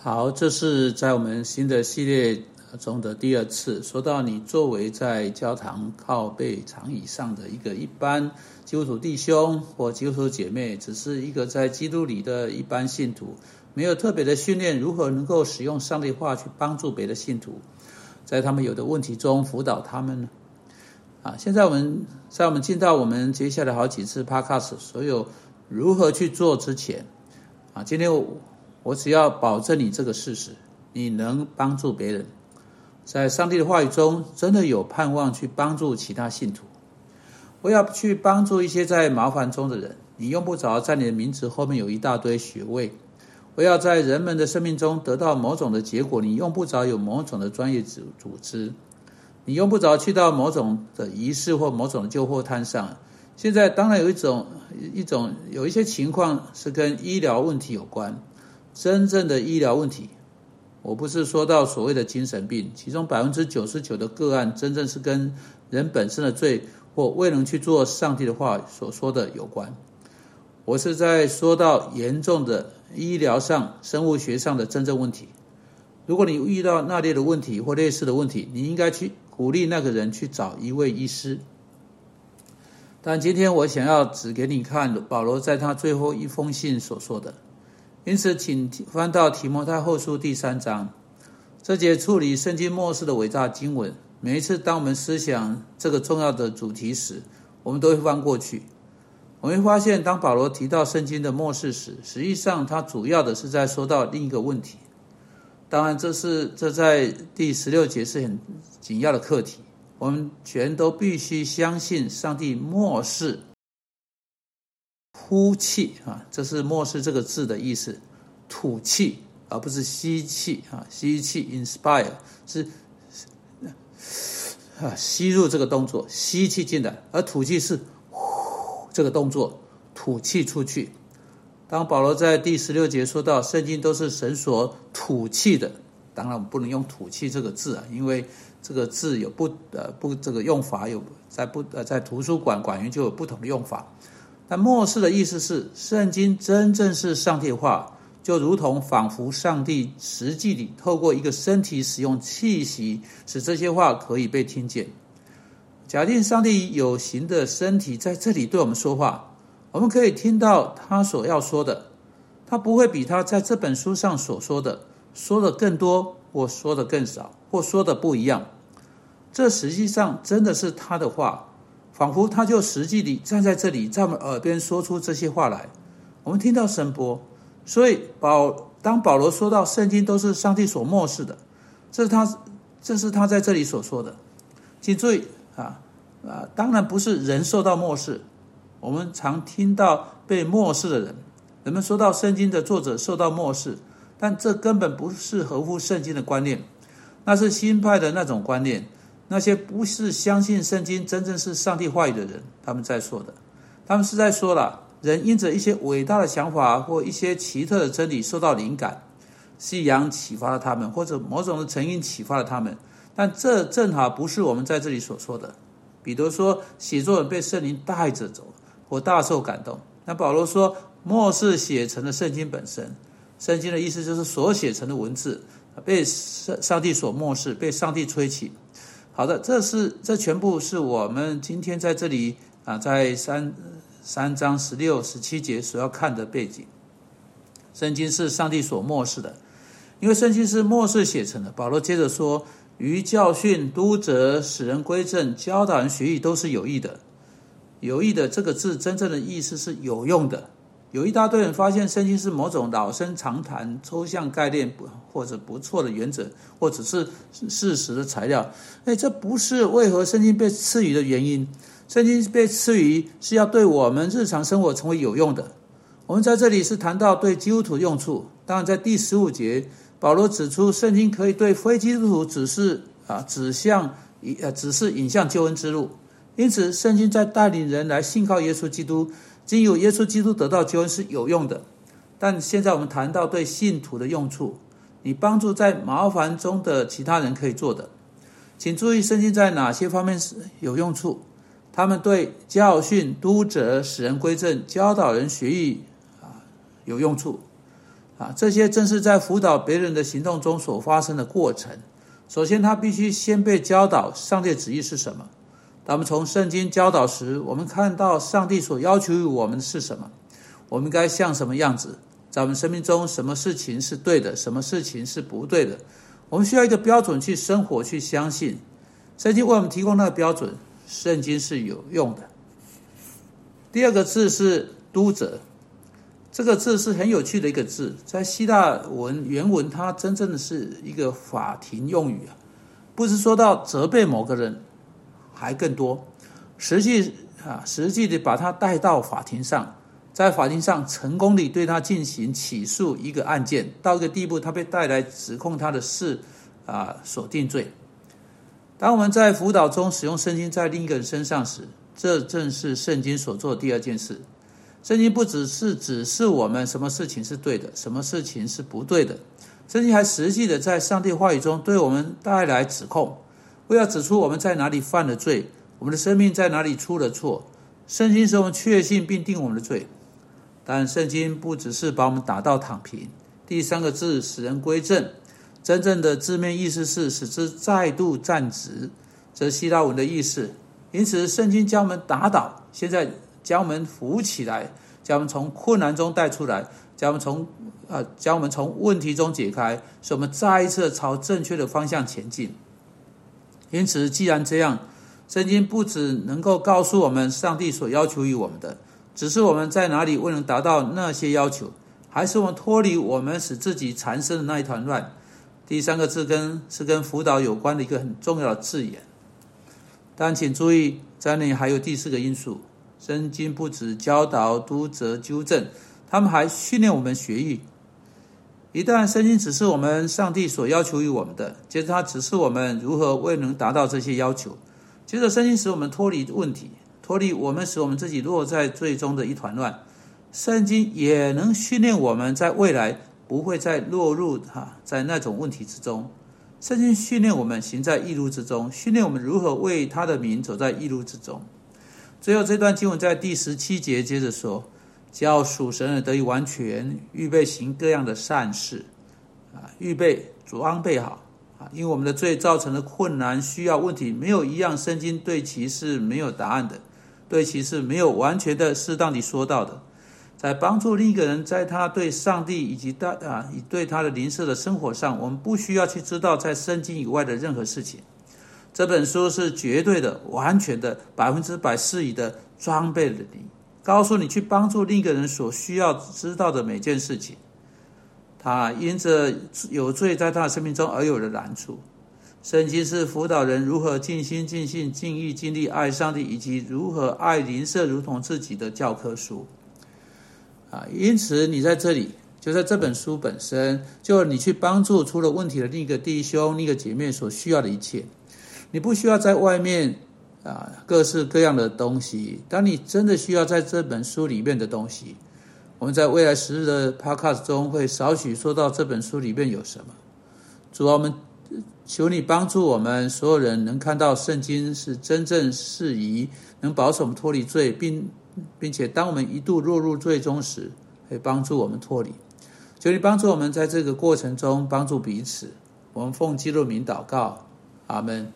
好，这是在我们新的系列中的第二次，说到你作为在教堂靠背长椅上的一个一般基督徒弟兄或基督徒姐妹，只是一个在基督里的一般信徒，没有特别的训练，如何能够使用上帝话去帮助别的信徒，在他们有的问题中辅导他们呢？啊，现在我们在我们进到我们接下来好几次 podcast 所有如何去做之前，啊，今天我。我只要保证你这个事实，你能帮助别人，在上帝的话语中真的有盼望去帮助其他信徒。我要去帮助一些在麻烦中的人，你用不着在你的名字后面有一大堆学位。我要在人们的生命中得到某种的结果，你用不着有某种的专业组组织，你用不着去到某种的仪式或某种的救货摊上。现在当然有一种一种有一些情况是跟医疗问题有关。真正的医疗问题，我不是说到所谓的精神病，其中百分之九十九的个案，真正是跟人本身的罪或未能去做上帝的话所说的有关。我是在说到严重的医疗上、生物学上的真正问题。如果你遇到那类的问题或类似的问题，你应该去鼓励那个人去找一位医师。但今天我想要指给你看保罗在他最后一封信所说的。因此，请翻到提摩太后书第三章，这节处理圣经末世的伟大经文。每一次当我们思想这个重要的主题时，我们都会翻过去。我们会发现，当保罗提到圣经的末世时，实际上他主要的是在说到另一个问题。当然，这是这在第十六节是很紧要的课题。我们全都必须相信上帝末世。呼气啊，这是“末世”这个字的意思，吐气而不是吸气啊，吸气 （inspire） 是啊，吸入这个动作，吸气进来，而吐气是呼这个动作，吐气出去。当保罗在第十六节说到圣经都是神所吐气的，当然我们不能用“吐气”这个字啊，因为这个字有不呃不这个用法有在不呃在图书馆馆员就有不同的用法。但末世的意思是，圣经真正是上帝话，就如同仿佛上帝实际里透过一个身体使用气息，使这些话可以被听见。假定上帝有形的身体在这里对我们说话，我们可以听到他所要说的，他不会比他在这本书上所说的说的更多，或说的更少，或说的不一样。这实际上真的是他的话。仿佛他就实际地站在这里，在我们耳边说出这些话来，我们听到声波。所以保当保罗说到圣经都是上帝所漠视的，这是他这是他在这里所说的。请注意啊啊，当然不是人受到漠视。我们常听到被漠视的人，人们说到圣经的作者受到漠视，但这根本不是合乎圣经的观念，那是新派的那种观念。那些不是相信圣经真正是上帝话语的人，他们在说的，他们是在说了，人因着一些伟大的想法或一些奇特的真理受到灵感，夕阳启发了他们，或者某种的成因启发了他们，但这正好不是我们在这里所说的。彼得说，写作人被圣灵带着走，或大受感动。那保罗说，末世写成了圣经本身，圣经的意思就是所写成的文字被上上帝所漠视，被上帝吹起。好的，这是这全部是我们今天在这里啊，在三三章十六、十七节所要看的背景。圣经是上帝所漠视的，因为圣经是末世写成的。保罗接着说：“于教训、督责、使人归正、教导人学艺，都是有益的。有益的这个字真正的意思是有用的。”有一大堆人发现圣经是某种老生常谈、抽象概念，不或者不错的原则，或者是事实的材料。哎，这不是为何圣经被赐予的原因。圣经被赐予是要对我们日常生活成为有用的。我们在这里是谈到对基督徒用处。当然，在第十五节，保罗指出圣经可以对非基督徒指示啊，指向呃，指示引向救恩之路。因此，圣经在带领人来信靠耶稣基督。经由耶稣基督得到救恩是有用的，但现在我们谈到对信徒的用处，你帮助在麻烦中的其他人可以做的，请注意圣经在哪些方面是有用处？他们对教训、督责、使人归正、教导人学艺啊有用处。啊，这些正是在辅导别人的行动中所发生的过程。首先，他必须先被教导上帝旨意是什么。当我们从圣经教导时，我们看到上帝所要求于我们的是什么，我们该像什么样子，在我们生命中，什么事情是对的，什么事情是不对的。我们需要一个标准去生活，去相信圣经为我们提供那个标准。圣经是有用的。第二个字是“督责”，这个字是很有趣的一个字，在希腊文原文，它真正的是一个法庭用语啊，不是说到责备某个人，还更多，实际啊，实际的把他带到法庭上，在法庭上成功地对他进行起诉一个案件，到一个地步，他被带来指控他的事啊，所定罪。当我们在辅导中使用圣经在另一个人身上时，这正是圣经所做的第二件事。圣经不只是指示我们什么事情是对的，什么事情是不对的，圣经还实际的在上帝话语中对我们带来指控，为要指出我们在哪里犯了罪，我们的生命在哪里出了错。圣经使我们确信并定我们的罪，但圣经不只是把我们打到躺平。第三个字使人归正。真正的字面意思是使之再度站直，这是希腊文的意思。因此，圣经将我们打倒，现在将我们扶起来，将我们从困难中带出来，将我们从啊，将我们从问题中解开，使我们再一次朝正确的方向前进。因此，既然这样，圣经不只能够告诉我们上帝所要求于我们的，只是我们在哪里未能达到那些要求，还是我们脱离我们使自己缠身的那一团乱。第三个字根是跟辅导有关的一个很重要的字眼，但请注意，在那里还有第四个因素。圣经不止教导、督责、纠正，他们还训练我们学艺。一旦圣经只是我们上帝所要求于我们的，接着他指示我们如何未能达到这些要求，接着圣经使我们脱离问题，脱离我们使我们自己落在最终的一团乱。圣经也能训练我们在未来。不会再落入哈在那种问题之中。圣经训练我们行在义路之中，训练我们如何为他的名走在义路之中。最后这段经文在第十七节接着说：“叫属神的得以完全，预备行各样的善事，啊，预备装备好啊，因为我们的罪造成的困难、需要、问题，没有一样圣经对其是没有答案的，对其是没有完全的适当的说到的。”在帮助另一个人，在他对上帝以及大啊，以对他的灵舍的生活上，我们不需要去知道在圣经以外的任何事情。这本书是绝对的、完全的、百分之百适宜的装备了你，告诉你去帮助另一个人所需要知道的每件事情。他因着有罪在他的生命中而有了难处。圣经是辅导人如何尽心尽性尽意尽力爱上帝，以及如何爱邻舍如同自己的教科书。啊，因此你在这里，就在这本书本身，就你去帮助出了问题的另一个弟兄、另一个姐妹所需要的一切，你不需要在外面啊各式各样的东西。当你真的需要在这本书里面的东西，我们在未来十日的 Podcast 中会少许说到这本书里面有什么。主啊，我们求你帮助我们所有人能看到圣经是真正适宜，能保守我们脱离罪，并。并且，当我们一度落入罪中时，会帮助我们脱离。求你帮助我们在这个过程中帮助彼此。我们奉基督名祷告，阿门。